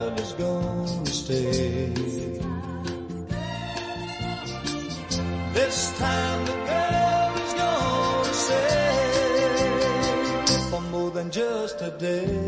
is gonna stay. This time the girl is gonna stay for more than just a day.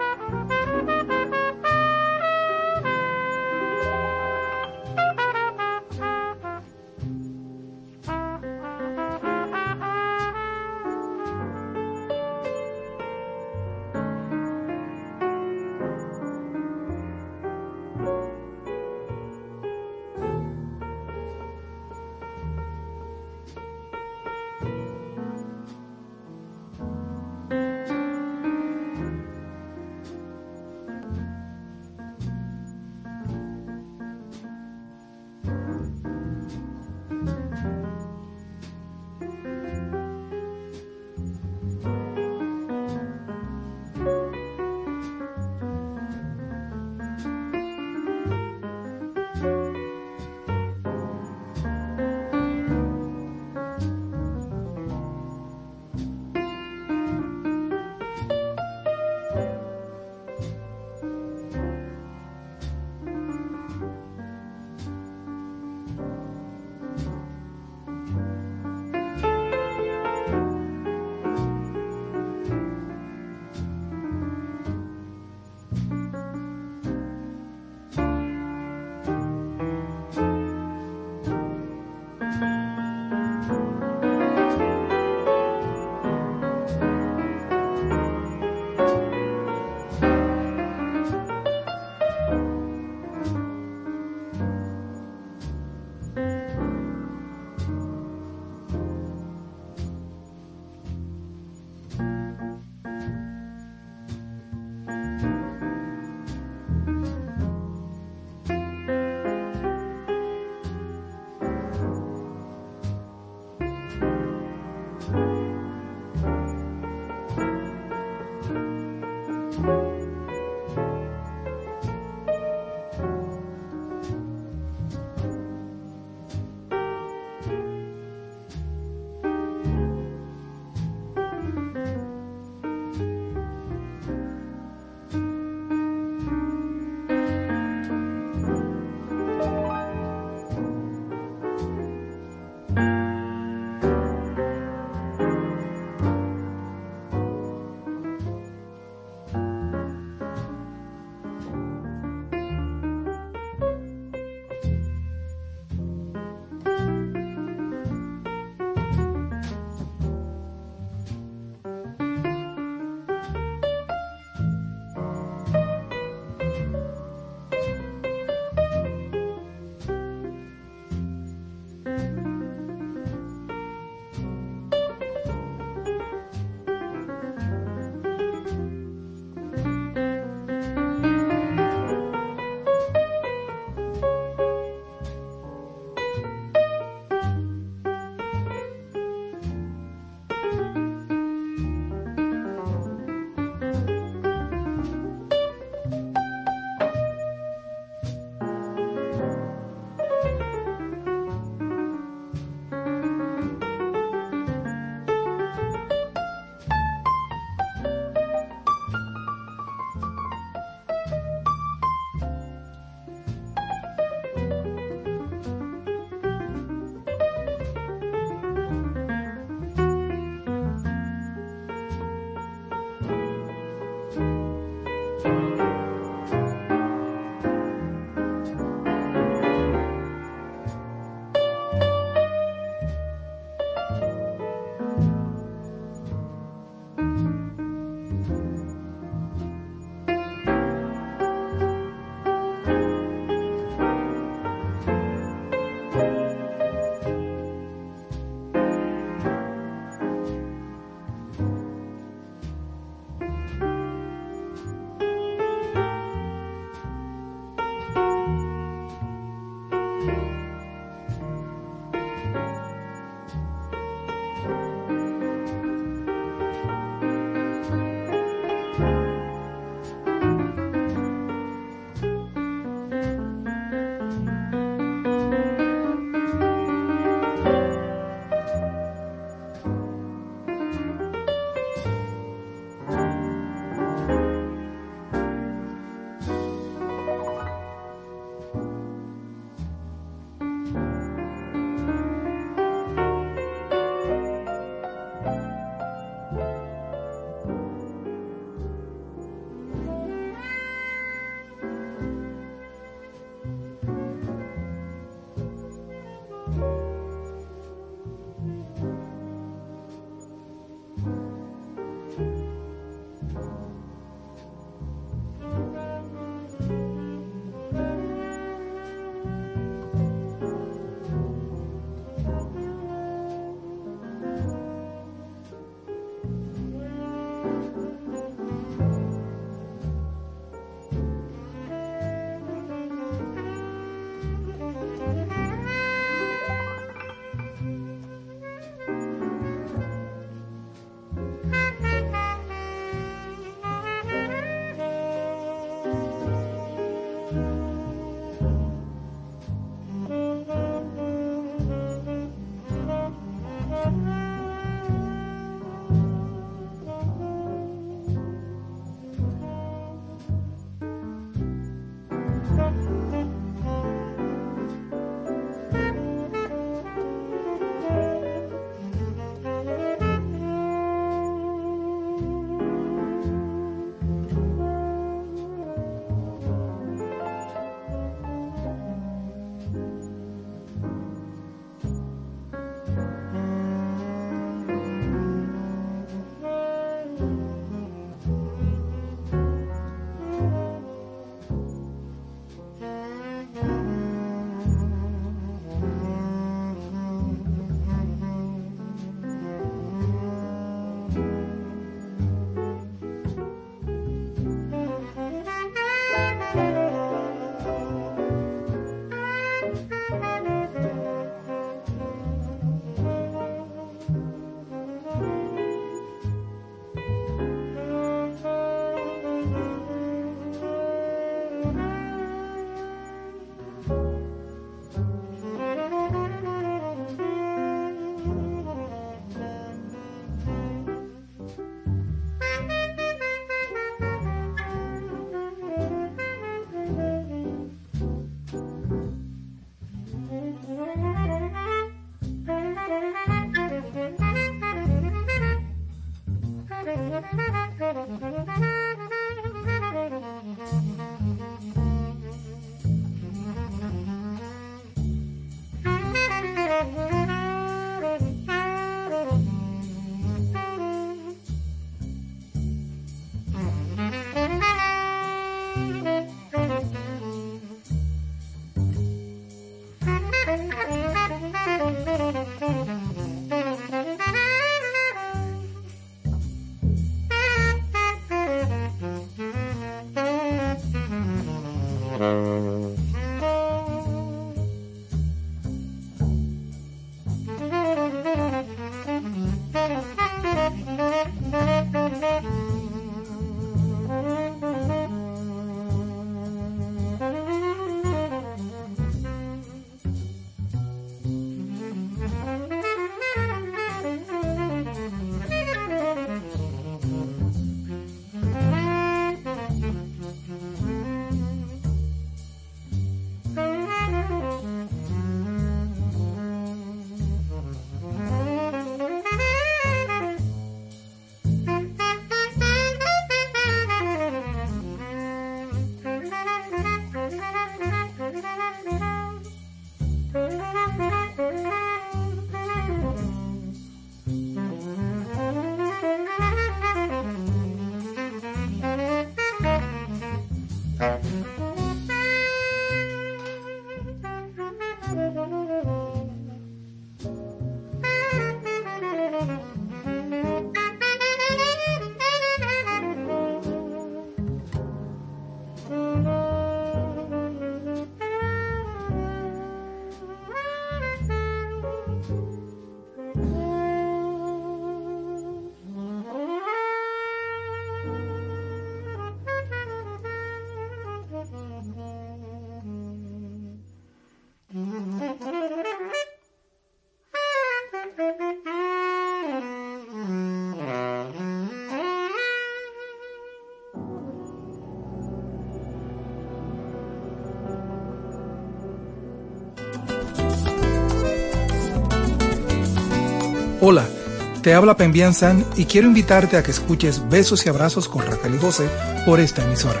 Te habla Pembian San y quiero invitarte a que escuches Besos y Abrazos con Raquel y José por esta emisora.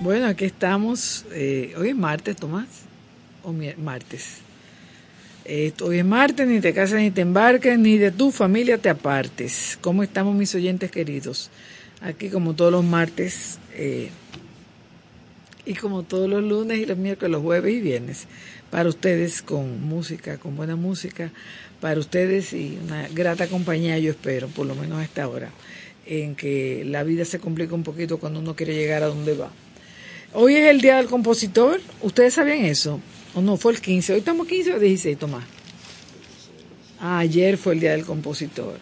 Bueno, aquí estamos. Eh, hoy es martes, Tomás. O martes. Hoy es martes, ni te cases ni te embarques, ni de tu familia te apartes. ¿Cómo estamos mis oyentes queridos? Aquí como todos los martes eh, y como todos los lunes y los miércoles, los jueves y viernes, para ustedes con música, con buena música, para ustedes y una grata compañía, yo espero, por lo menos a esta hora, en que la vida se complica un poquito cuando uno quiere llegar a donde va. Hoy es el Día del Compositor, ¿ustedes sabían eso? O no, fue el 15. Hoy estamos 15 o 16, Tomás. Ayer fue el Día del Compositor.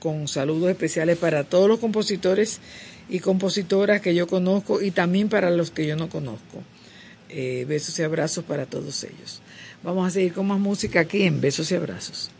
Con saludos especiales para todos los compositores y compositoras que yo conozco y también para los que yo no conozco. Eh, besos y abrazos para todos ellos. Vamos a seguir con más música aquí en Besos y Abrazos.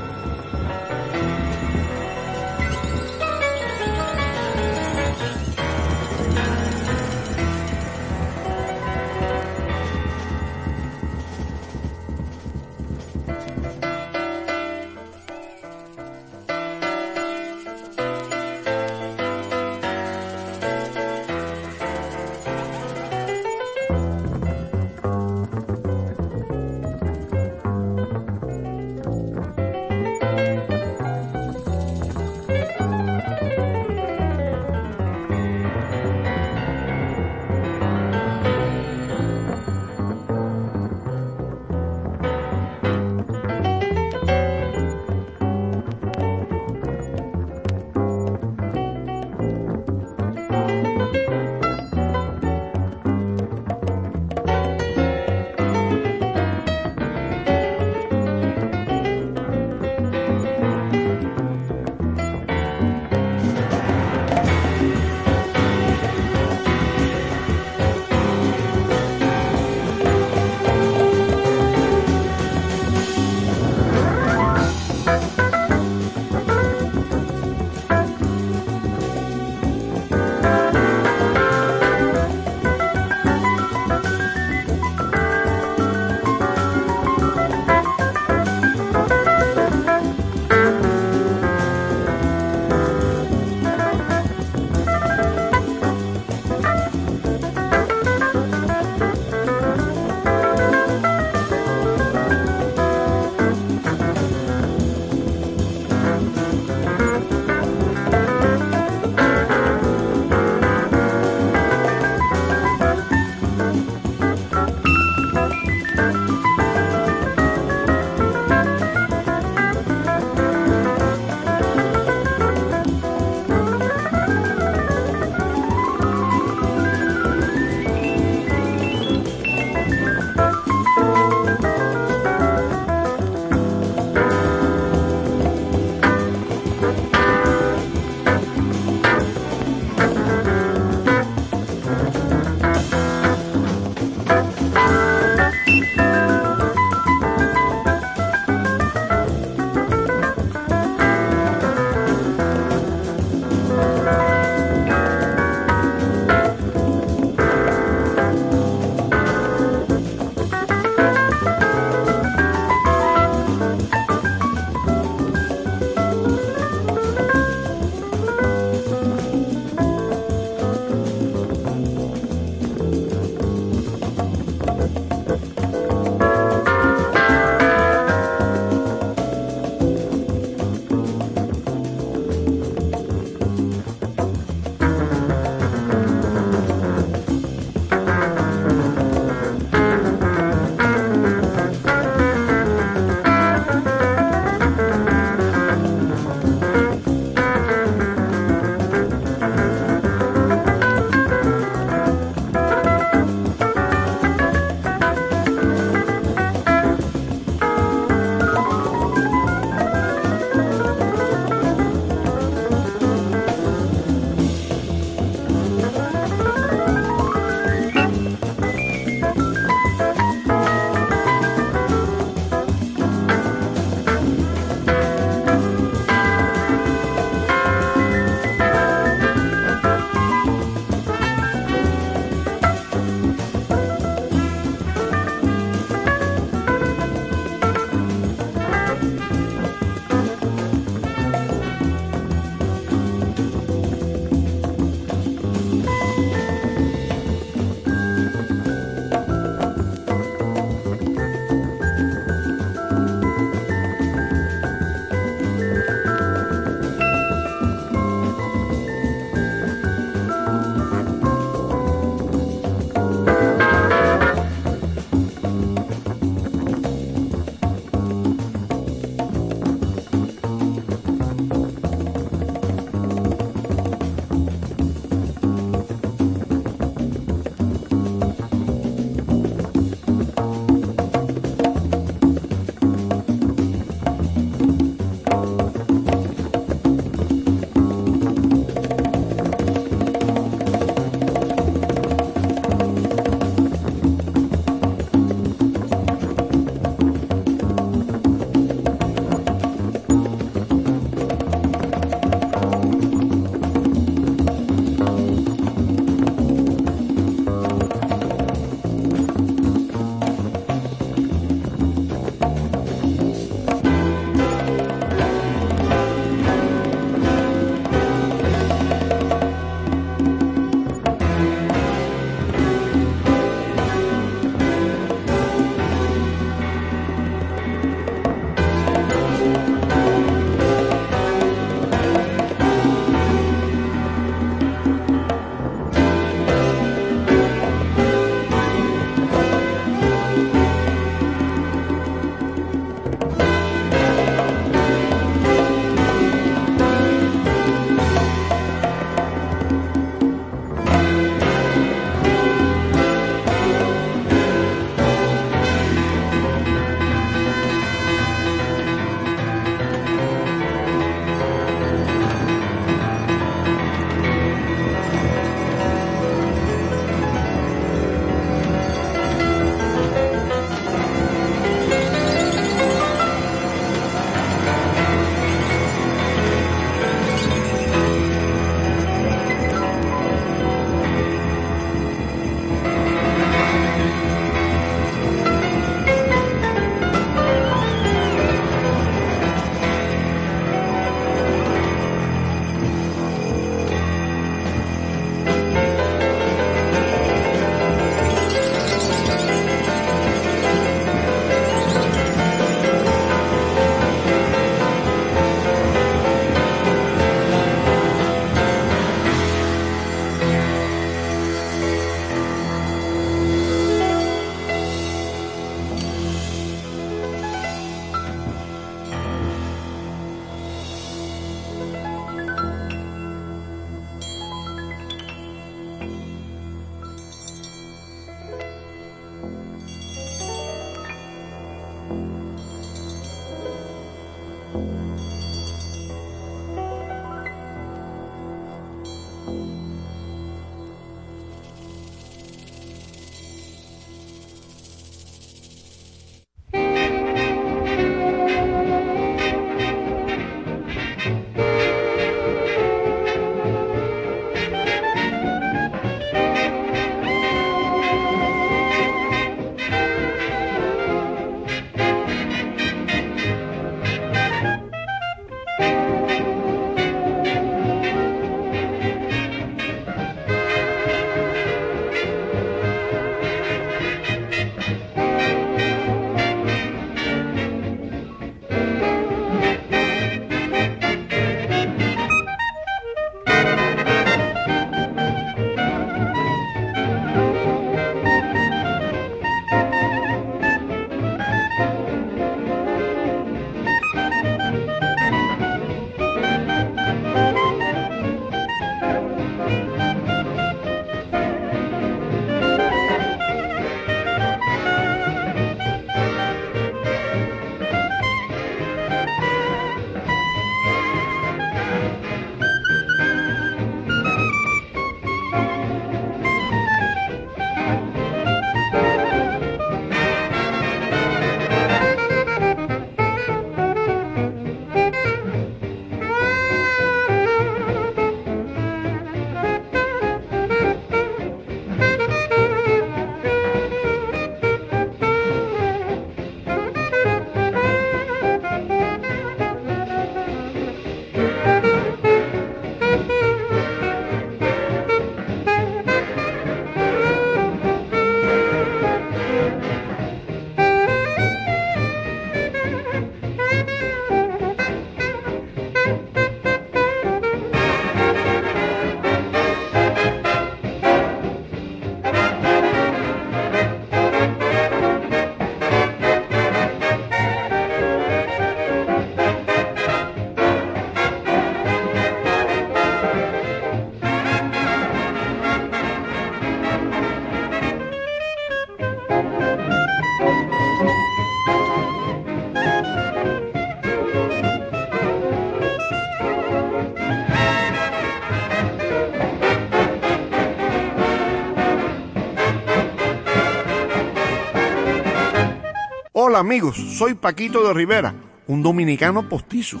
Amigos, soy Paquito de Rivera, un dominicano postizo,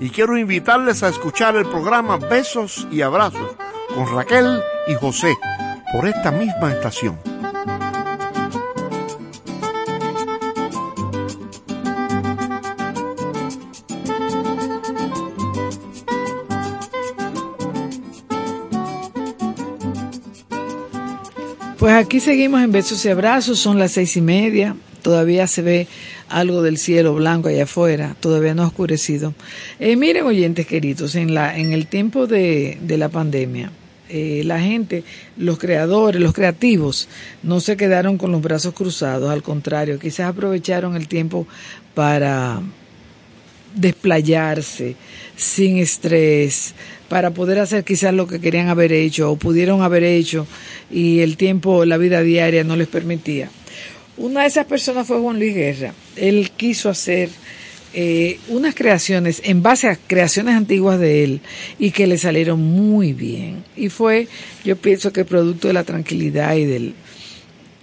y quiero invitarles a escuchar el programa Besos y Abrazos con Raquel y José por esta misma estación. Pues aquí seguimos en besos y abrazos, son las seis y media, todavía se ve algo del cielo blanco allá afuera, todavía no ha oscurecido. Eh, miren, oyentes queridos, en, la, en el tiempo de, de la pandemia, eh, la gente, los creadores, los creativos, no se quedaron con los brazos cruzados, al contrario, quizás aprovecharon el tiempo para desplayarse sin estrés, para poder hacer quizás lo que querían haber hecho o pudieron haber hecho y el tiempo, la vida diaria no les permitía. Una de esas personas fue Juan Luis Guerra. Él quiso hacer eh, unas creaciones en base a creaciones antiguas de él y que le salieron muy bien. Y fue, yo pienso que producto de la tranquilidad y del,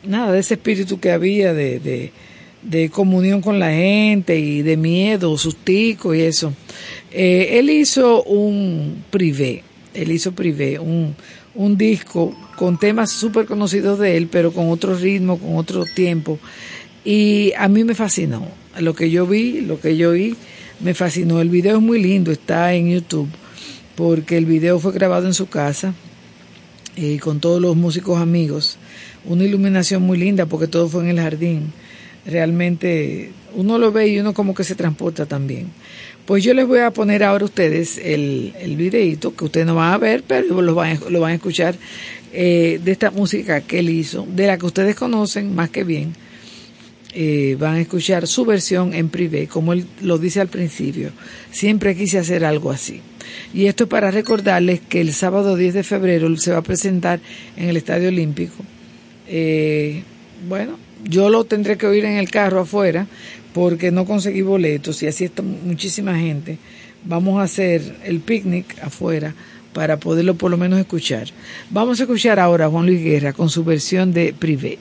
nada, de ese espíritu que había de, de, comunión con la gente y de miedo, sustico y eso. Eh, él hizo un privé, él hizo privé, un, un disco con temas súper conocidos de él, pero con otro ritmo, con otro tiempo. Y a mí me fascinó. Lo que yo vi, lo que yo oí, me fascinó. El video es muy lindo, está en YouTube, porque el video fue grabado en su casa y eh, con todos los músicos amigos. Una iluminación muy linda porque todo fue en el jardín. Realmente uno lo ve y uno como que se transporta también. Pues yo les voy a poner ahora a ustedes el, el videito que ustedes no van a ver, pero lo van, a escuchar eh, de esta música que él hizo, de la que ustedes conocen más que bien. Eh, van a escuchar su versión en privé, como él lo dice al principio. Siempre quise hacer algo así. Y esto es para recordarles que el sábado 10 de febrero se va a presentar en el Estadio Olímpico. Eh, bueno, yo lo tendré que oír en el carro afuera porque no conseguí boletos y así está muchísima gente. Vamos a hacer el picnic afuera para poderlo por lo menos escuchar. Vamos a escuchar ahora a Juan Luis Guerra con su versión de Privé.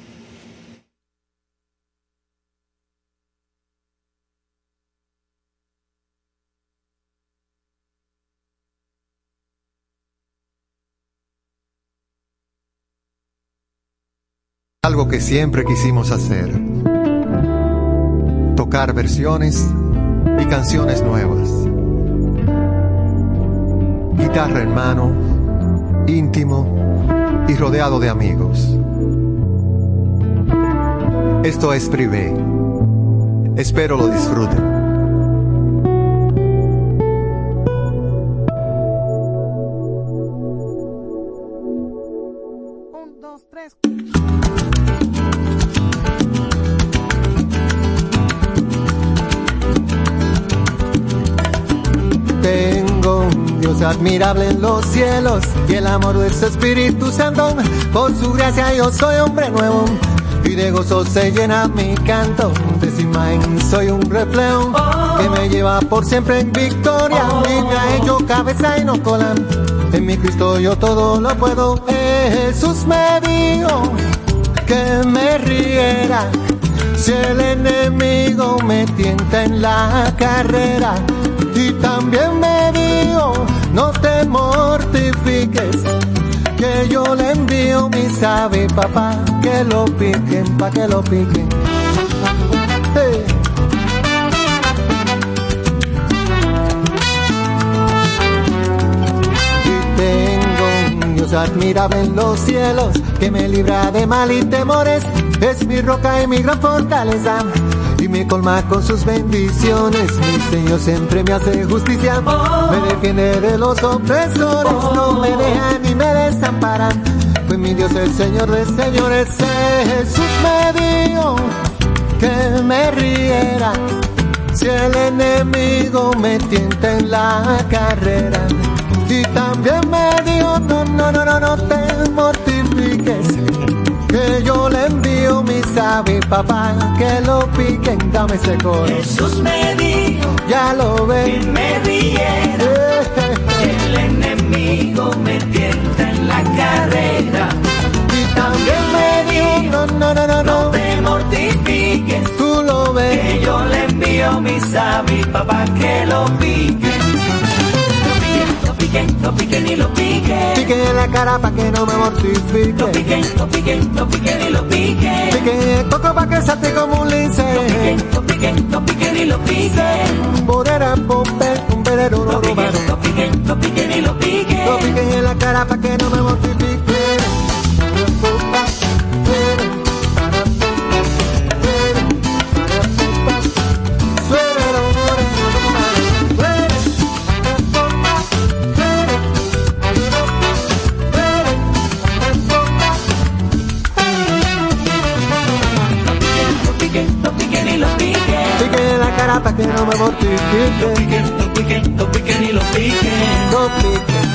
Algo que siempre quisimos hacer. Versiones y canciones nuevas. Guitarra en mano, íntimo y rodeado de amigos. Esto es Privé. Espero lo disfruten. Admirable en los cielos y el amor de su Espíritu Santo. Por su gracia yo soy hombre nuevo y de gozo se llena mi canto. De imagen soy un reflejo que me lleva por siempre en victoria. Y me ha hecho cabeza y no cola. En mi Cristo yo todo lo puedo. Jesús me dijo que me riera. Si el enemigo me tienta en la carrera y también me dijo mortifiques, que yo le envío mi sabe papá, que lo piquen, pa' que lo piquen. Y tengo un Dios admirable en los cielos, que me libra de mal y temores, es mi roca y mi gran fortaleza y me colma con sus bendiciones. Mi Señor siempre me hace justicia, me defiende de los opresores, no me deja ni me desamparan. Pues mi Dios el Señor de señores, Jesús me dijo que me riera. Si el enemigo me tienta en la carrera, y también me dijo, no, no, no, no, no te mortifiques que yo le envío mi sabi papá, que lo piquen, dame ese coro. Jesús me dijo, ya lo ve, y me riera, el enemigo me tienta en la carrera. Y también me dijo, no, no, no, no, no, te mortifiques, tú lo ves, papá que lo piquen. Lo piquen, lo piquen y lo piquen. Piquen en la cara pa' que no me mortifique. Lo piquen, lo piquen, lo piquen y lo piquen. Piquen el coco pa' que salte como un lince. Lo piquen, lo piquen, lo piquen y lo piquen. Borera, pompe, un verero, Lo no piquen, lo piquen, lo piquen y lo piquen. Lo piquen en la cara pa' que no me mortifique. Mortifique. piquen, lo piquen, lo piquen y lo piquen. No piquen,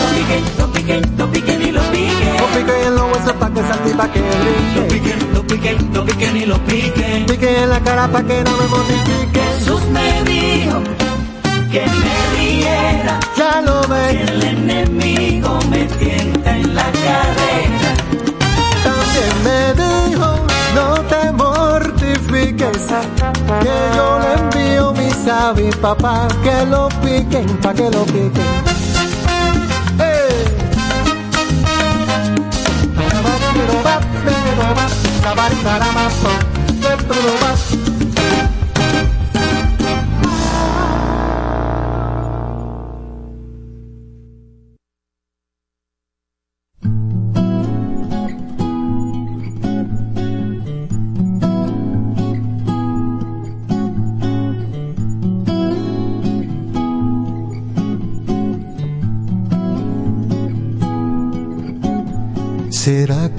Lo piquen, lo piquen, lo piquen y lo piquen. no piquen en los huesos pa' que salte y pa' que Lo brinque. piquen, lo piquen, lo piquen y lo piquen. Piquen en la cara pa' que no me mortifique. Jesús me dijo que me riera Ya lo si ves, el enemigo me tienta en la carrera. también me dijo, no te mortifiques, que yo le envío mi sabi papá, que lo piquen, pa' que lo piquen. ¡Eh!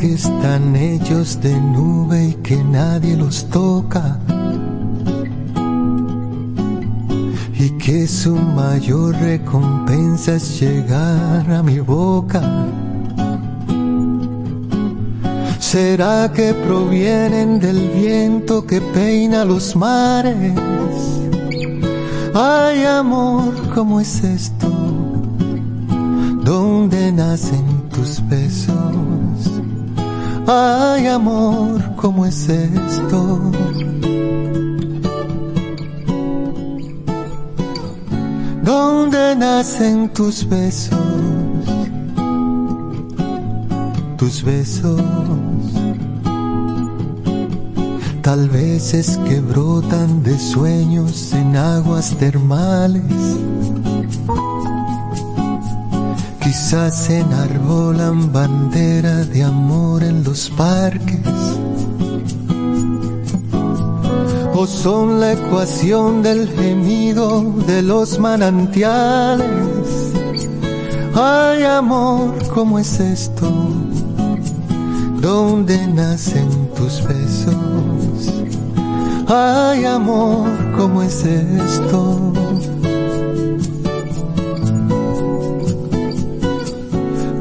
Que están hechos de nube y que nadie los toca? Y que su mayor recompensa es llegar a mi boca. ¿Será que provienen del viento que peina los mares? Ay amor, ¿cómo es esto? ¿Dónde nacen tus besos? Ay amor, ¿cómo es esto? ¿Dónde nacen tus besos? Tus besos. Tal vez es que brotan de sueños en aguas termales. Quizás enarbolan bandera de amor en los parques. O son la ecuación del gemido de los manantiales. Ay amor, ¿cómo es esto? ¿Dónde nacen tus besos? Ay amor, ¿cómo es esto?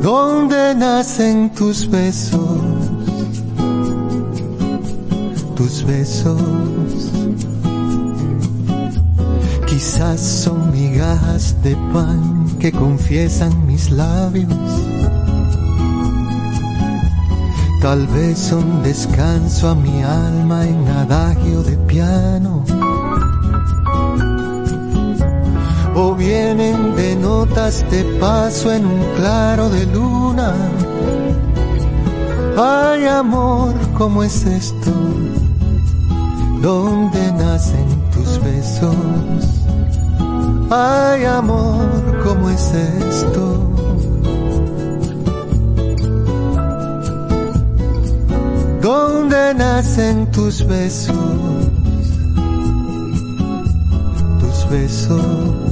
¿Dónde nacen tus besos? Tus besos. Quizás son migajas de pan que confiesan mis labios. Tal vez son descanso a mi alma en adagio de piano. O vienen de notas de paso en un claro de luna. Ay amor, ¿cómo es esto? ¿Dónde nacen tus besos? Ay amor, ¿cómo es esto? ¿Dónde nacen tus besos? Tus besos.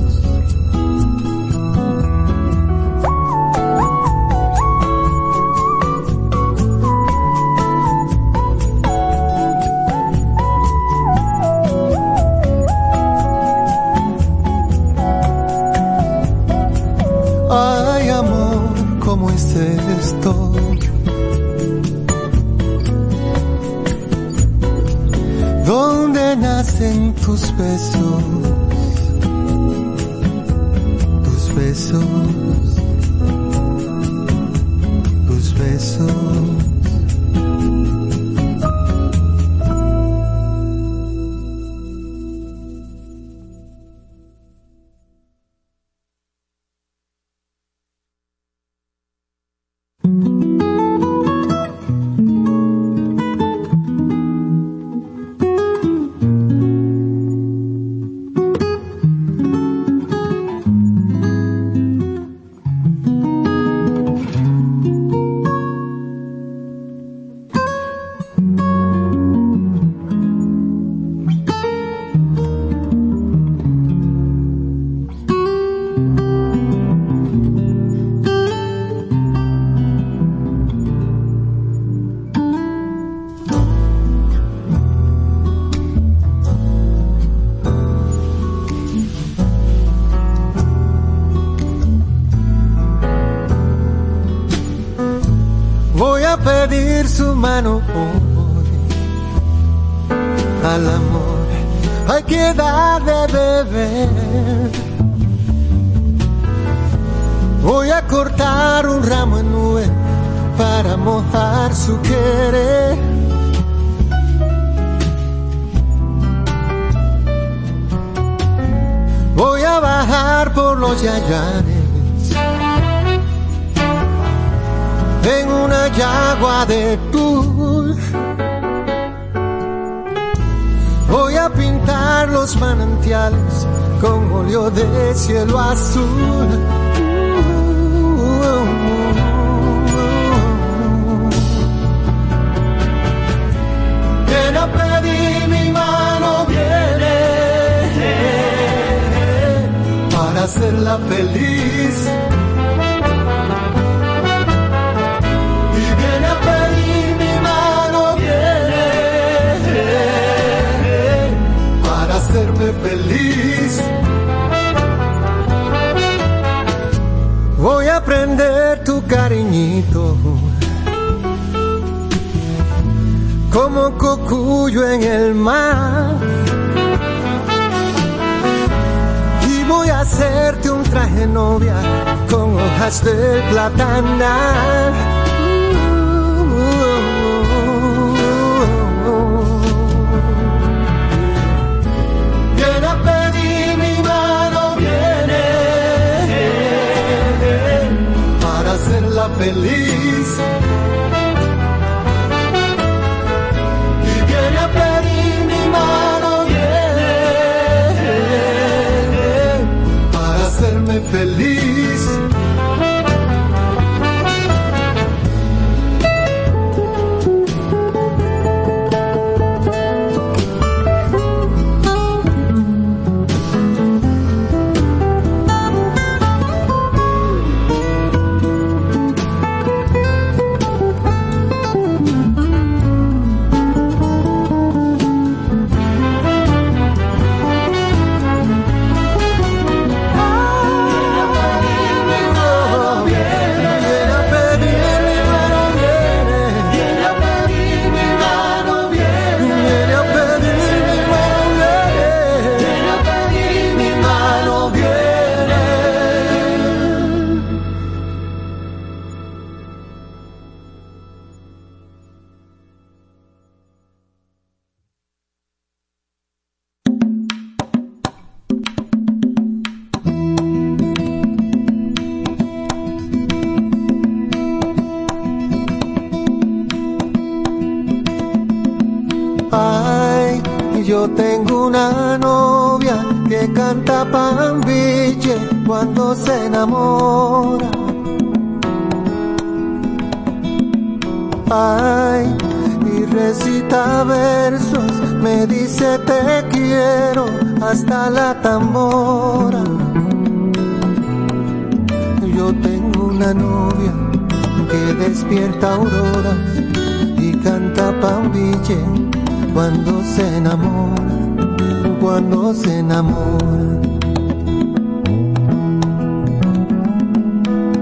seja feliz.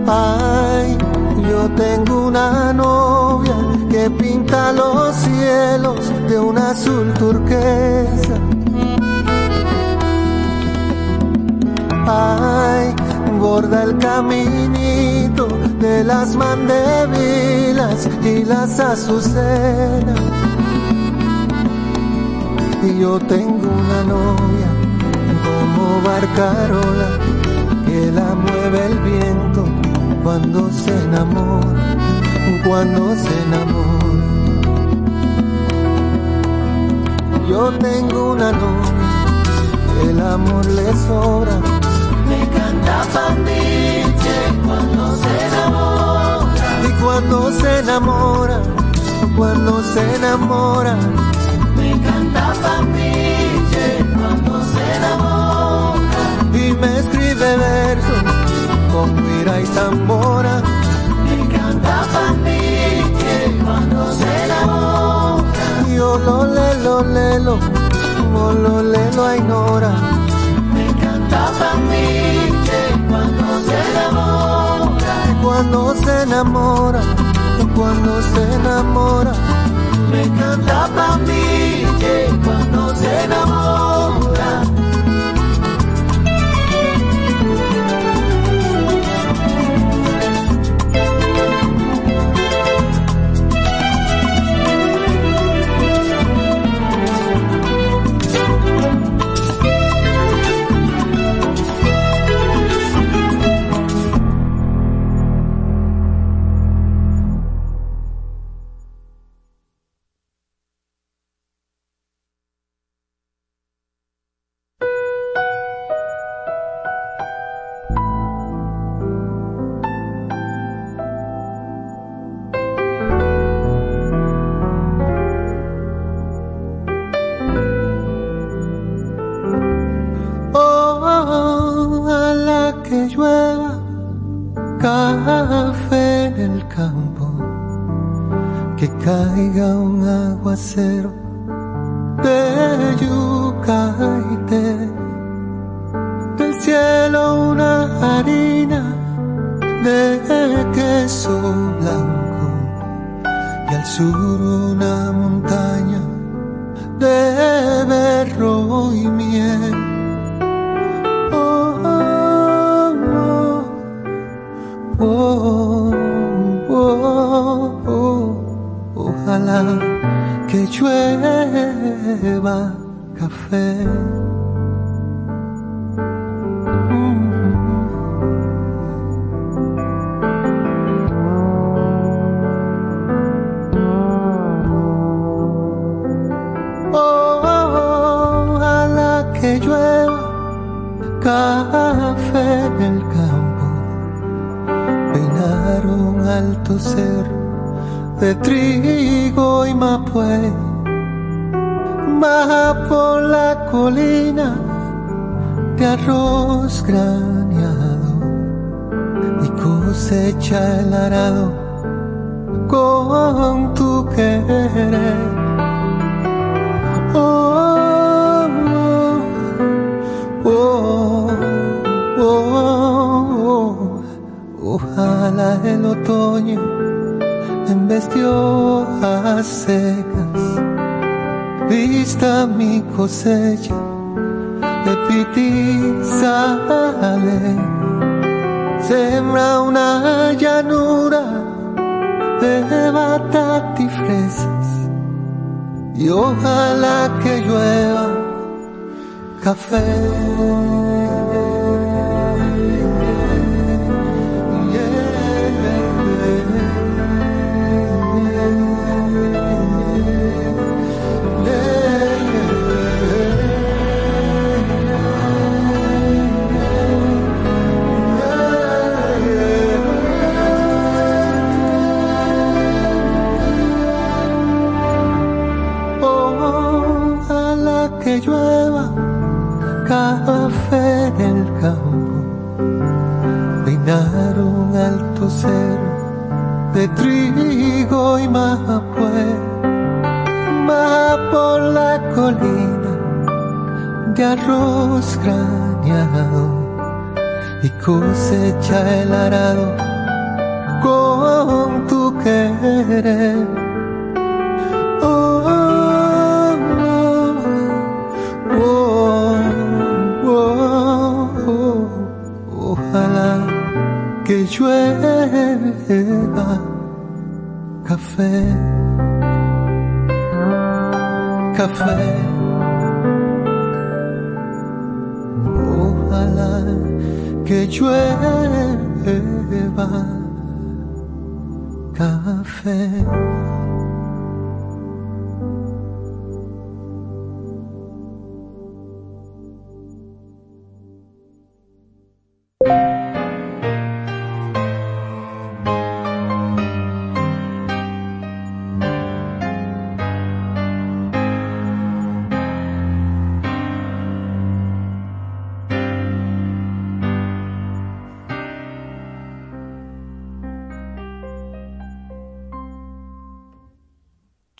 Ay, yo tengo una novia que pinta los cielos de un azul turquesa. Ay, borda el caminito de las mandevilas y las azucenas. Y yo tengo una novia como barcarola que la mueve el viento cuando se enamora, cuando se enamora. Yo tengo una novia, el amor le sobra. Me canta pambiche cuando se enamora. Y cuando se enamora, cuando se enamora. Me canta pambiche cuando se enamora. Y me escribe versos con ira y tambora. Me canta pambiche cuando se enamora. Yo lo le lo le lo, mo lo le lo ignora. Me canta pambiche cuando se enamora. Cuando se enamora, cuando se enamora. Me canta pa' mí cuando se enamora.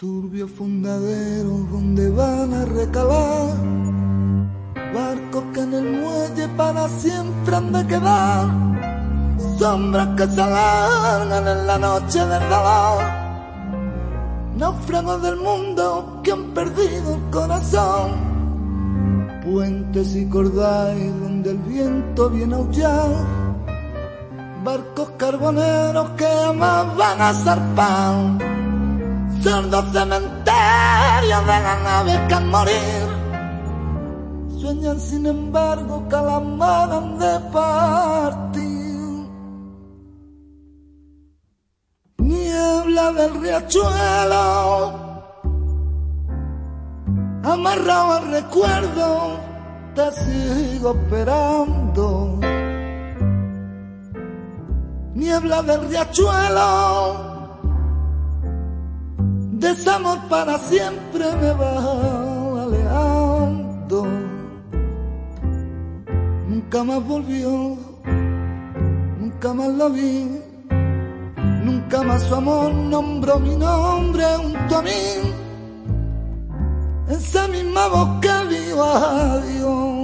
Turbio fundadero donde van a recalar Barcos que en el muelle para siempre han de quedar. Sombras que se alargan en la noche del dolor. Náufragos del mundo que han perdido el corazón. Puentes y cordales donde el viento viene a aullar, barcos carboneros que jamás van a zarpar cerdos cementerios de las naves que han morir sueñan sin embargo que de partir. Niebla del riachuelo, amarrado al recuerdo, te sigo esperando. Niebla del riachuelo, desamor para siempre me va alejando nunca más volvió, nunca más la vi, nunca más su amor nombró mi nombre junto a mí, esa misma voz que vio a Dios.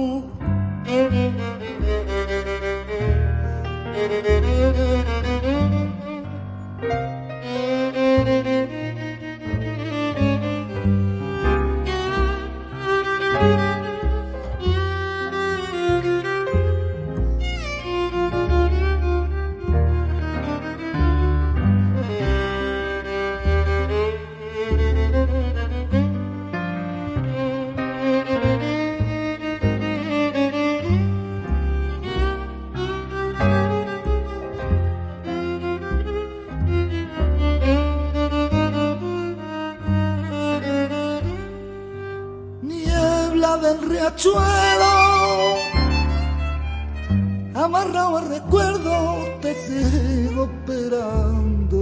Riachuelo, amarrado al recuerdo, te sigo esperando.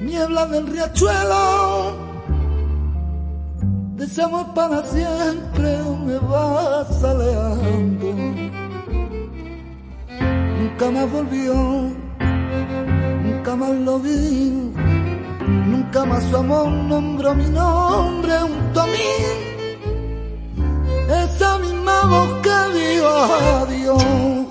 Niebla del riachuelo, deseamos para siempre, me vas alejando. Nunca más volvió, nunca más lo vi. Nunca más su amor nombró mi nombre junto a mí esa misma voz que dijo adiós.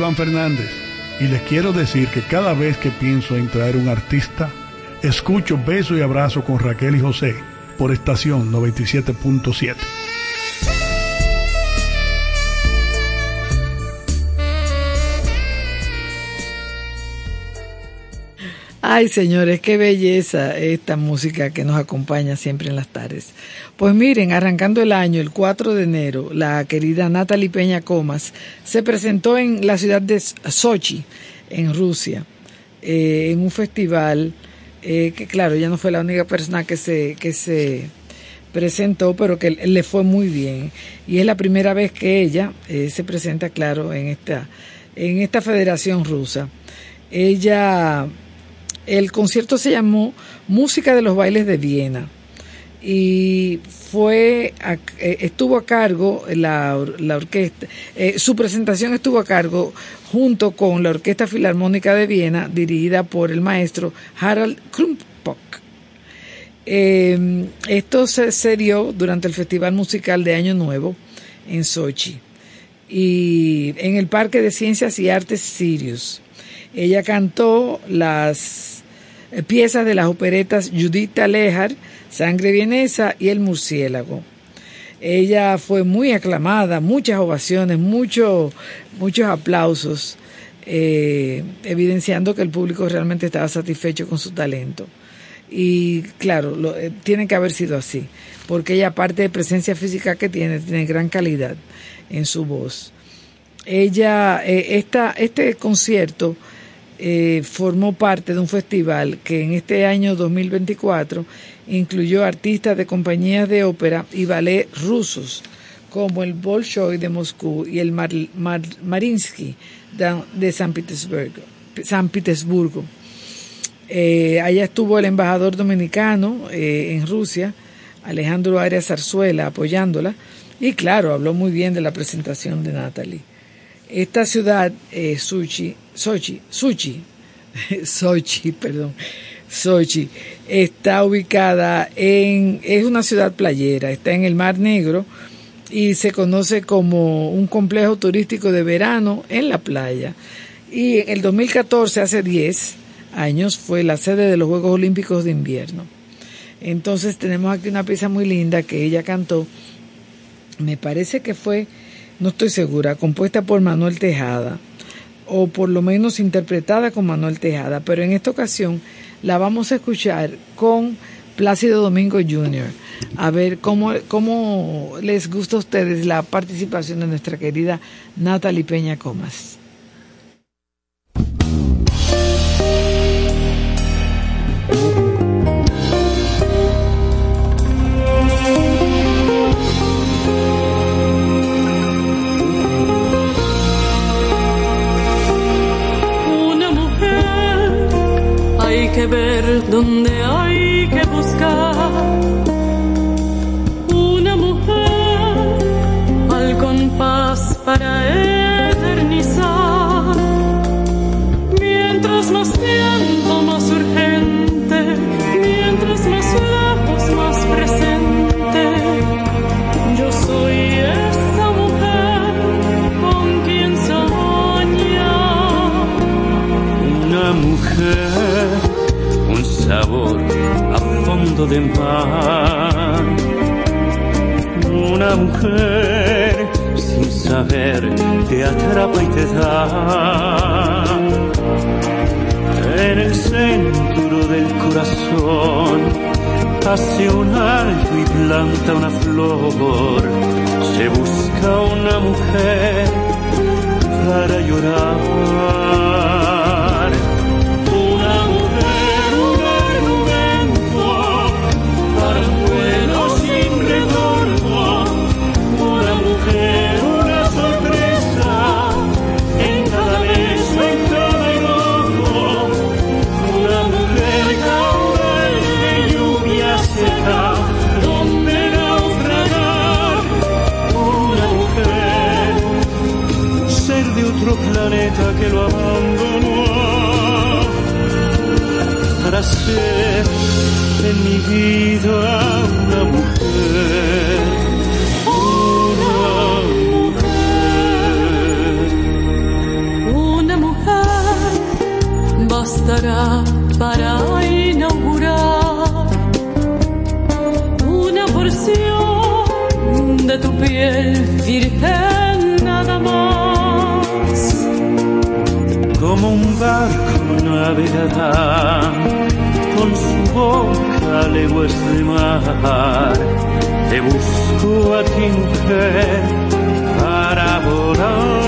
Iván Fernández y les quiero decir que cada vez que pienso en traer un artista, escucho Beso y Abrazo con Raquel y José por estación 97.7. Ay, señores, qué belleza esta música que nos acompaña siempre en las tardes. Pues miren, arrancando el año, el 4 de enero, la querida Natalie Peña Comas se presentó en la ciudad de Sochi, en Rusia, eh, en un festival eh, que, claro, ya no fue la única persona que se, que se presentó, pero que le fue muy bien. Y es la primera vez que ella eh, se presenta, claro, en esta, en esta federación rusa. Ella el concierto se llamó Música de los Bailes de Viena y fue eh, estuvo a cargo la, orquesta eh, su presentación estuvo a cargo junto con la Orquesta Filarmónica de Viena dirigida por el maestro Harald Krumpok em, esto se, se, dio durante el Festival Musical de Año Nuevo en Sochi y en el Parque de Ciencias y Artes Sirius. Ella cantó las eh, piezas de las operetas Judith Alejar, Sangre Vienesa y El Murciélago. Ella fue muy aclamada, muchas ovaciones, muchos aplausos, eh, evidenciando que el público realmente estaba satisfecho con su talento. Y claro, eh, tiene que haber sido así, porque ella, aparte de presencia física que tiene, tiene gran calidad en su voz. Ella, esta, este concierto eh, formó parte de un festival que en este año 2024 incluyó artistas de compañías de ópera y ballet rusos, como el Bolshoi de Moscú y el Marinsky de, San Petersburgo. San Petersburgo. Eh, allá estuvo el embajador dominicano eh, en Rusia, Alejandro Arias Zarzuela, apoyándola, y claro, habló muy bien de la presentación de Natalie. Esta ciudad, eh, Sochi, Sochi, Sochi, Sochi, perdón, Sochi, está ubicada en, es una ciudad playera, está en el Mar Negro y se conoce como un complejo turístico de verano en la playa. Y en el 2014, hace 10 años, fue la sede de los Juegos Olímpicos de Invierno. Entonces tenemos aquí una pieza muy linda que ella cantó, me parece que fue no estoy segura, compuesta por Manuel Tejada, o por lo menos interpretada con Manuel Tejada, pero en esta ocasión la vamos a escuchar con Plácido Domingo Jr. A ver cómo, cómo les gusta a ustedes la participación de nuestra querida Natalie Peña Comas. Que ver, donde fondo de mar. Una mujer sin saber te atrapa y te da. En el centro del corazón hace un alto y planta una flor. Se busca una mujer para llorar. Planeta que lo abandonó para ser en mi vida una mujer. Una mujer bastará para inaugurar una porción de tu piel virgen Como un barco navegará con su boca leguas de mar. Te busco a ti mujer para volar.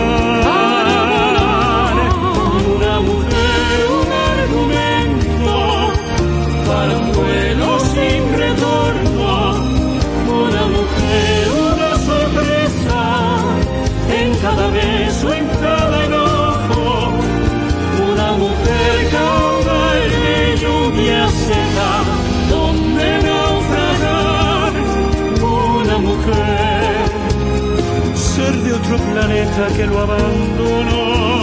Otro planeta que lo abandonó.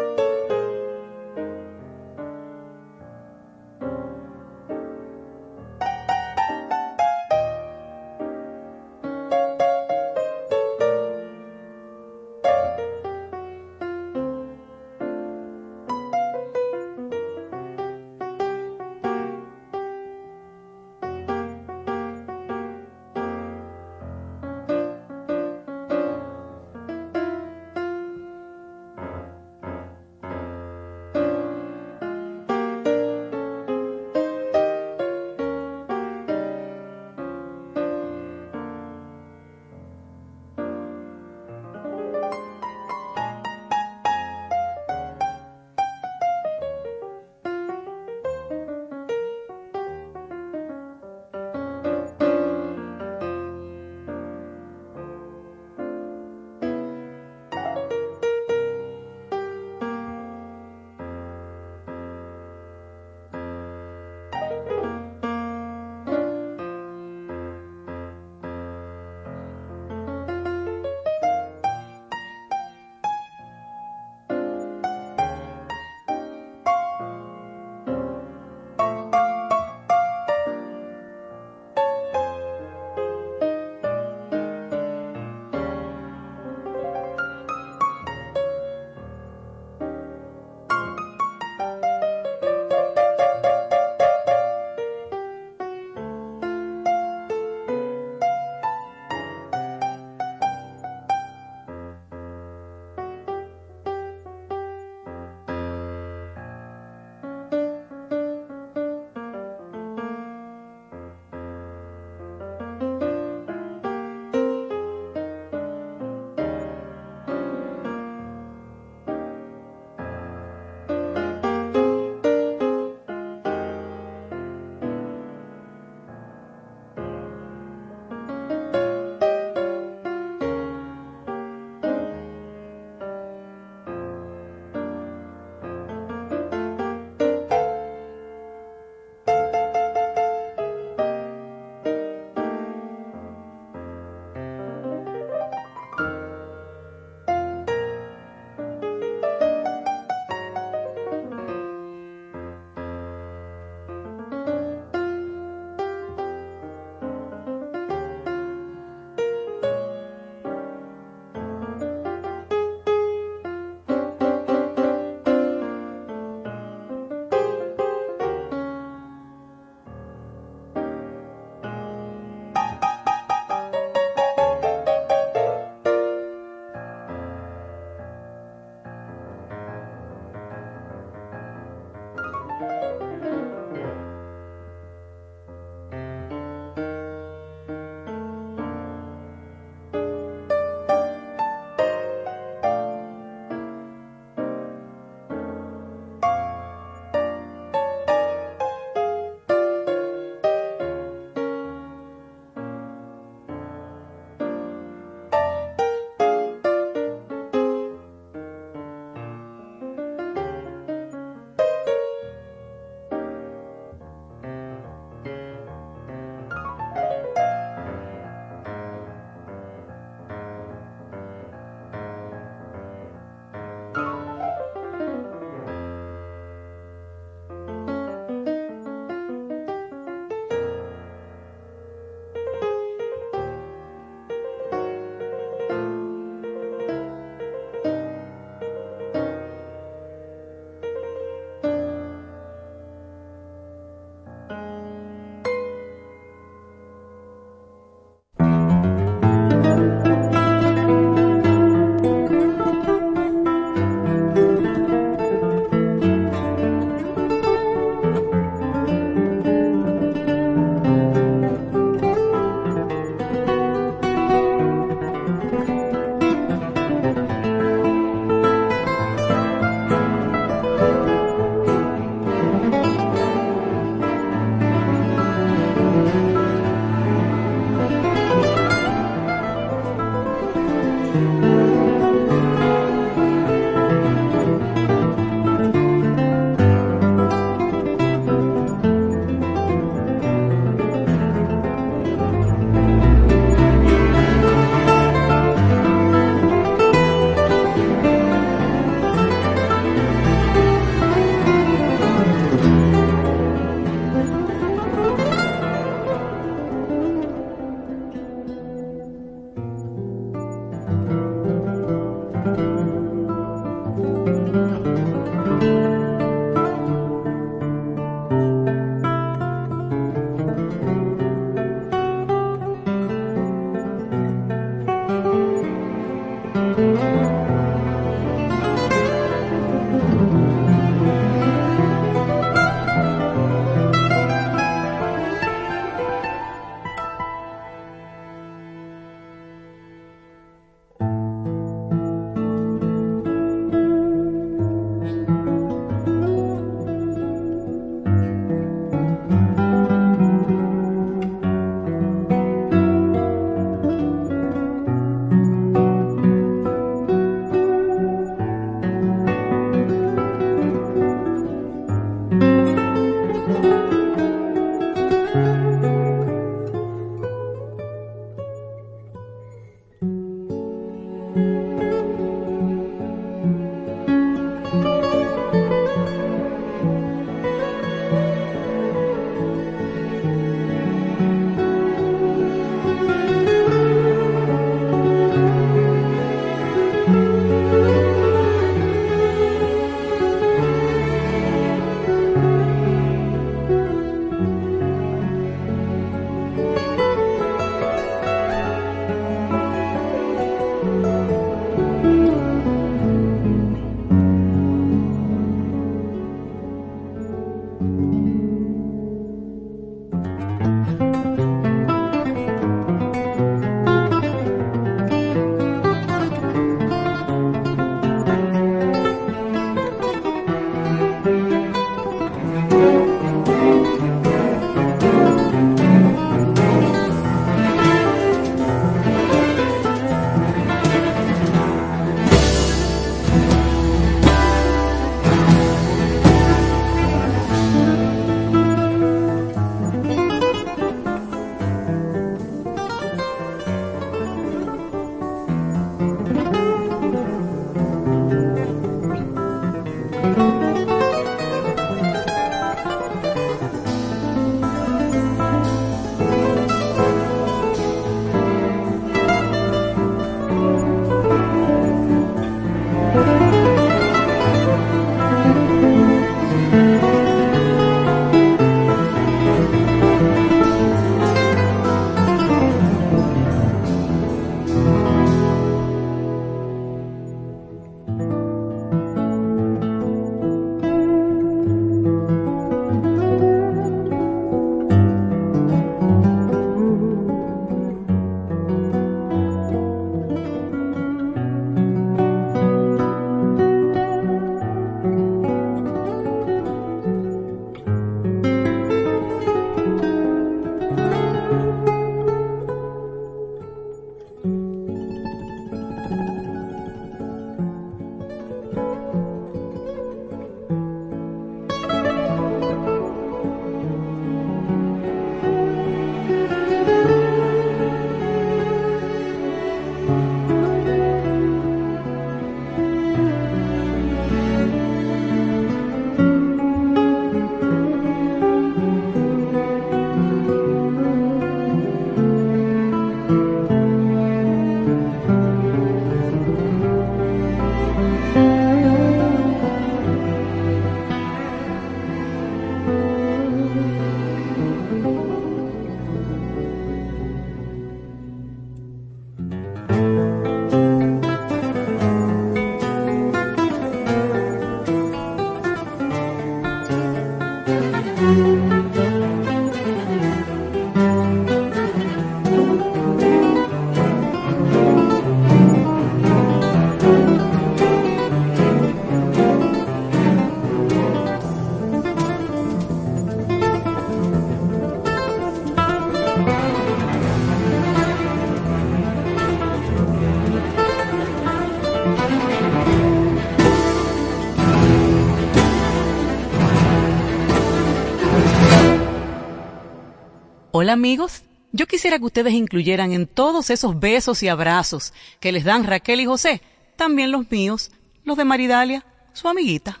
Amigos, yo quisiera que ustedes incluyeran en todos esos besos y abrazos que les dan Raquel y José, también los míos, los de Maridalia, su amiguita.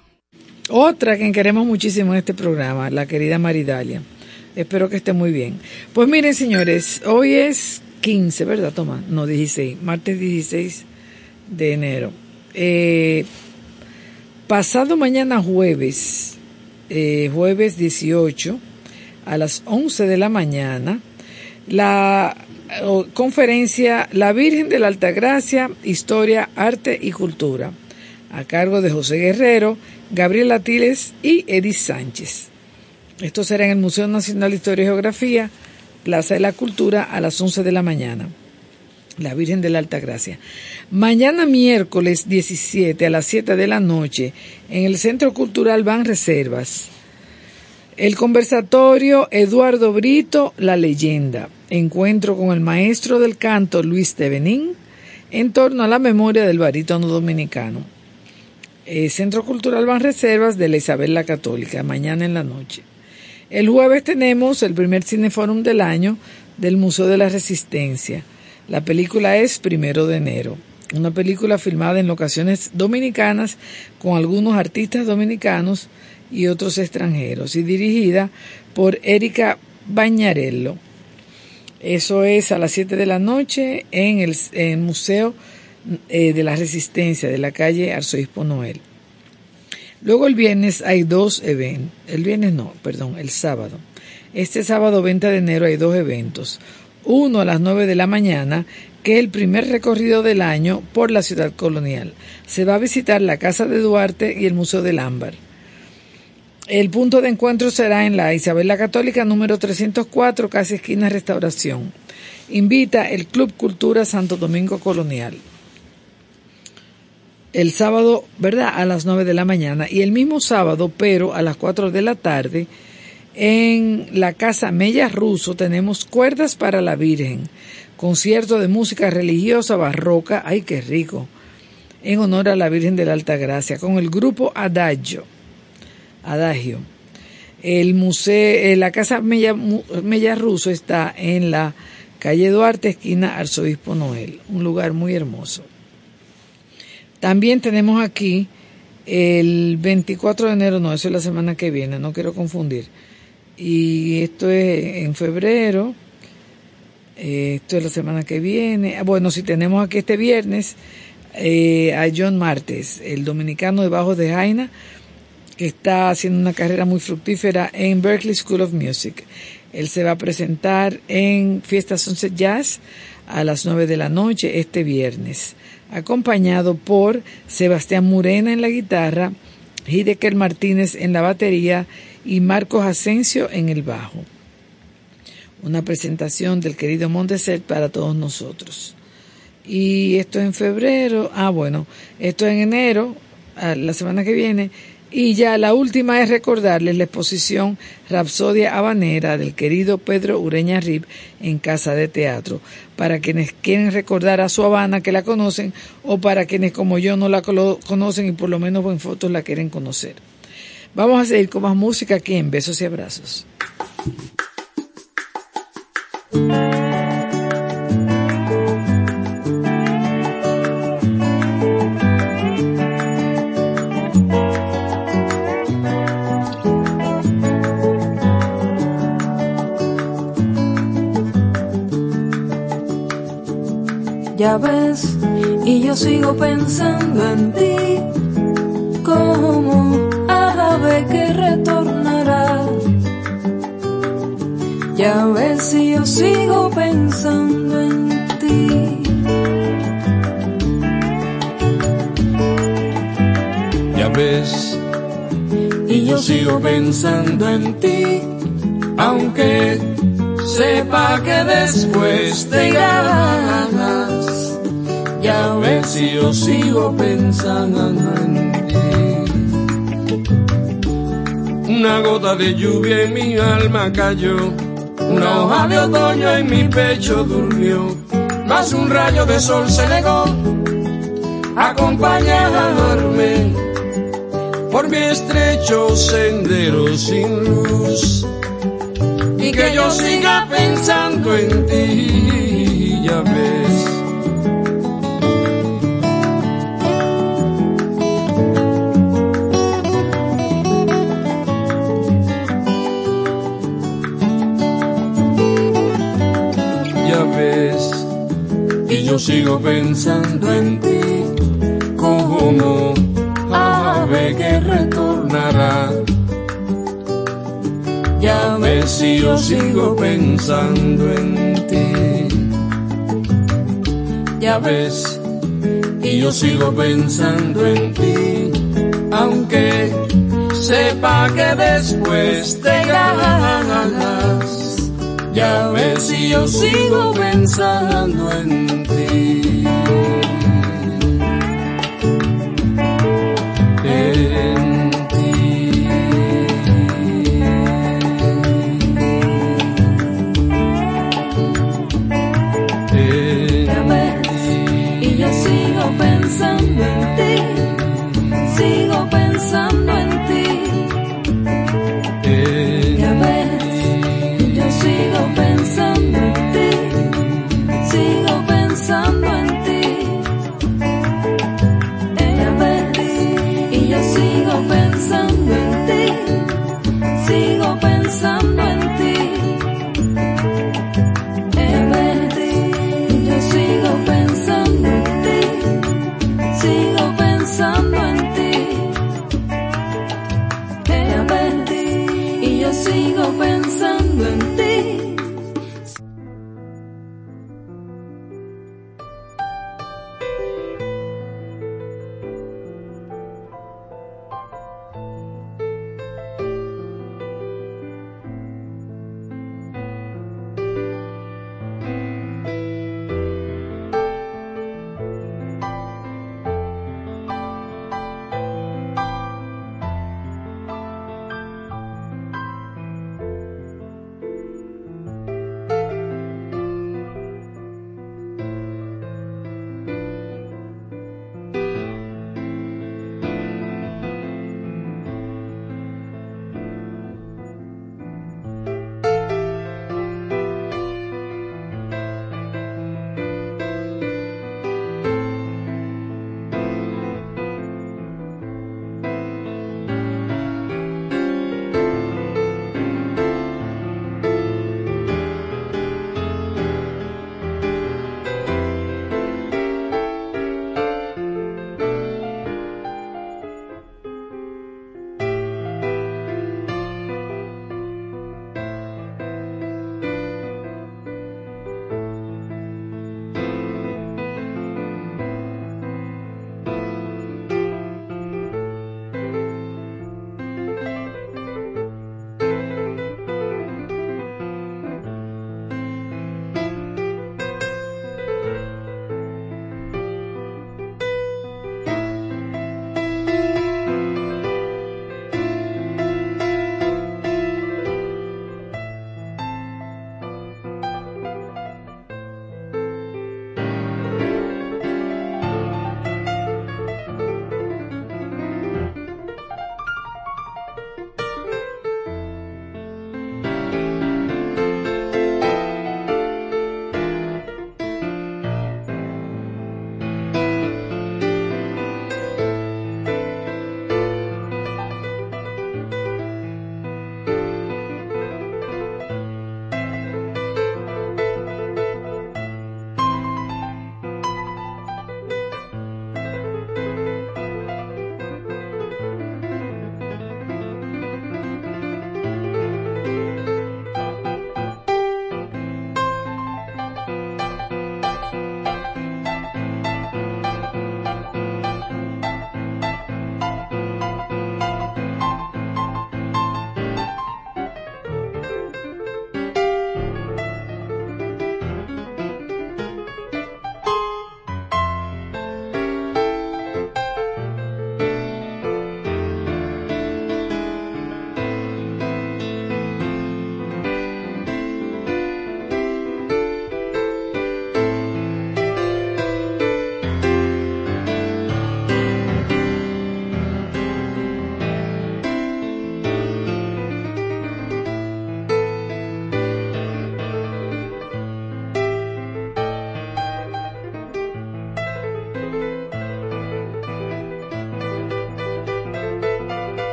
Otra que queremos muchísimo en este programa, la querida Maridalia. Espero que esté muy bien. Pues miren, señores, hoy es 15, ¿verdad, Tomás? No, 16, martes 16 de enero. Eh, pasado mañana jueves, eh, jueves 18, a las 11 de la mañana, la o, conferencia La Virgen de la Altagracia, Historia, Arte y Cultura, a cargo de José Guerrero, Gabriel Atiles y Edith Sánchez. Esto será en el Museo Nacional de Historia y Geografía, Plaza de la Cultura, a las 11 de la mañana. La Virgen de la Altagracia. Mañana miércoles 17 a las 7 de la noche, en el Centro Cultural Van Reservas, el conversatorio Eduardo Brito, La leyenda. Encuentro con el maestro del canto Luis Tevenín en torno a la memoria del barítono dominicano. Eh, Centro Cultural Van Reservas de la Isabel la Católica, mañana en la noche. El jueves tenemos el primer cineforum del año del Museo de la Resistencia. La película es Primero de Enero, una película filmada en locaciones dominicanas con algunos artistas dominicanos y otros extranjeros y dirigida por Erika Bañarello. Eso es a las 7 de la noche en el, Museo eh, de la Resistencia de la calle Arzobispo Noel. Luego el viernes hay dos eventos. El viernes no, perdón, el sábado. Este sábado 20 de enero hay dos eventos. Uno a las 9 de la mañana, que es el primer recorrido del año por la ciudad colonial. Se va a visitar la Casa de Duarte y el Museo del Ámbar. El punto de encuentro será en la Isabel la Católica número 304, casi esquina Restauración. Invita el Club Cultura Santo Domingo Colonial. El sábado, ¿verdad? A las 9 de la mañana. Y el mismo sábado, pero a las 4 de la tarde, en la Casa Mella Ruso tenemos Cuerdas para la Virgen. Concierto de música religiosa barroca. ¡Ay, qué rico! En honor a la Virgen de la Alta Gracia, con el grupo Adagio. Adagio. El museo, la casa Mella, Ruso está en la calle Duarte, esquina Arzobispo Noel, un lugar muy hermoso. También tenemos aquí El 24 de enero, no, eso es la semana que viene, no quiero confundir. Y esto es en febrero, eh, esto es la semana que viene. Ah, Bueno, si tenemos aquí este viernes eh, a John Martes, el dominicano de Bajos de Jaina, que está haciendo una carrera muy fructífera en Berkeley School of Music. Él se va a presentar en Fiesta Sunset Jazz a las 9 de la noche este viernes, acompañado por Sebastián Murena en la guitarra, Hideker Martínez en la batería y Marcos Asensio en el bajo. Una presentación del querido Monteset para todos nosotros. Y esto es en febrero, ah bueno, esto es en enero, ah, la semana que viene, y ya la última es recordarles la exposición Rapsodia Habanera del querido Pedro Ureña Rib en Casa de Teatro, para quienes quieren recordar a su Habana que la conocen o para quienes como yo no la conocen y por lo menos en fotos la quieren conocer. Vamos a seguir con más música aquí en Besos y Abrazos. Ya ves, y yo sigo pensando en ti, como ave que retornará. Ya ves, y yo sigo pensando en ti. Ya ves, Y yo sigo pensando en ti, aunque sepa que después te irás. Ya ves si yo sigo pensando en ti. Una gota de lluvia en mi alma cayó, una hoja de otoño en mi pecho durmió, más un rayo de sol se negó acompañarme por mi estrecho sendero sin luz y que yo siga pensando en ti, ya ves. Yo sigo pensando en ti como ave que retornará. Ya ves si yo sigo pensando en ti. Ya ves, y yo sigo pensando en ti, aunque sepa que después te irás. Ya ves si yo sigo pensando en ti.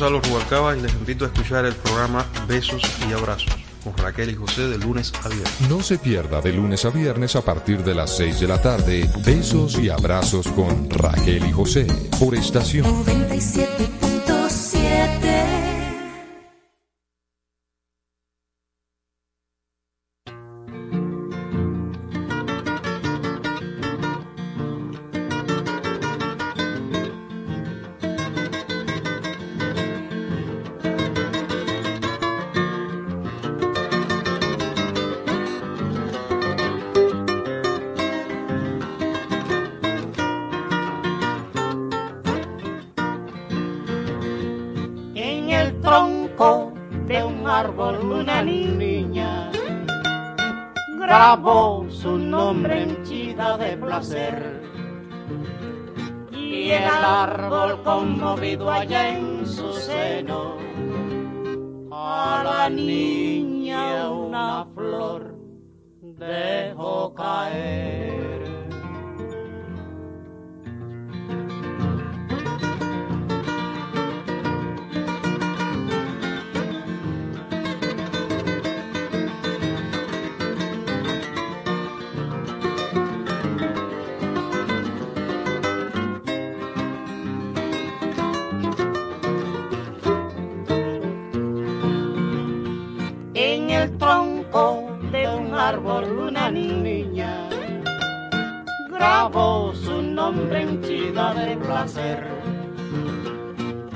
Gonzalo Rubalcaba y les invito a escuchar el programa Besos y Abrazos con Raquel y José de lunes a viernes. No se pierda de lunes a viernes a partir de las 6 de la tarde. Besos y abrazos con Raquel y José por estación 97. Placer.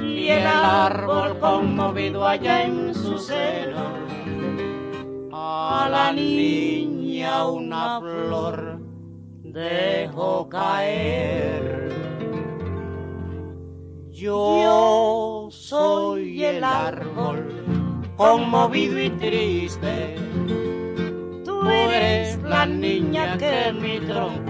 Y el árbol conmovido allá en su seno, a la niña una flor dejó caer. Yo soy el árbol conmovido y triste. Tú eres la niña que mi tronco.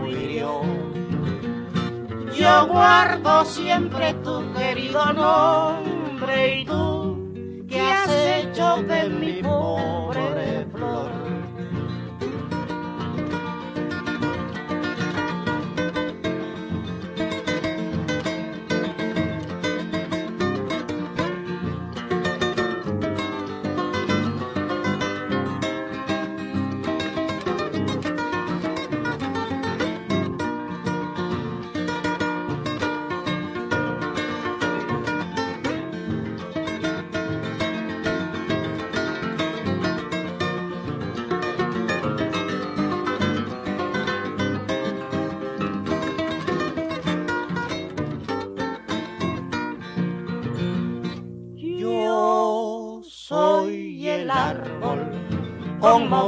Yo guardo siempre tu querido nombre y tú que has hecho de mi pobre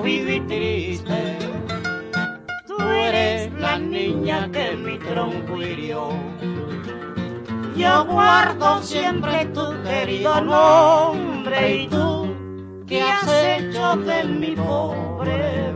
y triste. Tú eres la niña que mi tronco hirió. Yo guardo siempre tu querido nombre y tú que has hecho de mi pobre